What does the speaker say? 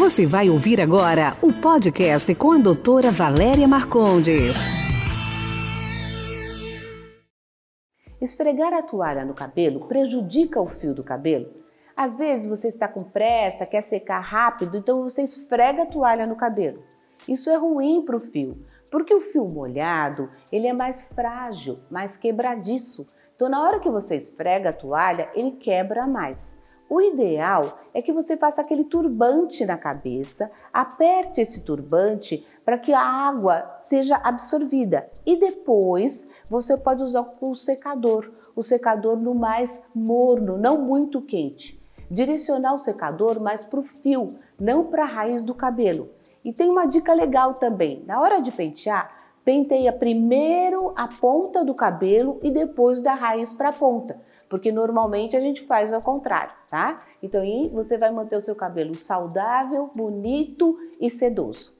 Você vai ouvir agora o podcast com a doutora Valéria Marcondes. Esfregar a toalha no cabelo prejudica o fio do cabelo? Às vezes você está com pressa, quer secar rápido, então você esfrega a toalha no cabelo. Isso é ruim para o fio, porque o fio molhado ele é mais frágil, mais quebradiço. Então, na hora que você esfrega a toalha, ele quebra mais. O ideal é que você faça aquele turbante na cabeça, aperte esse turbante para que a água seja absorvida e depois você pode usar o secador, o secador no mais morno, não muito quente. Direcionar o secador mais para o fio, não para a raiz do cabelo. E tem uma dica legal também: na hora de pentear, penteia primeiro a ponta do cabelo e depois da raiz para a ponta porque normalmente a gente faz ao contrário, tá? Então aí você vai manter o seu cabelo saudável, bonito e sedoso.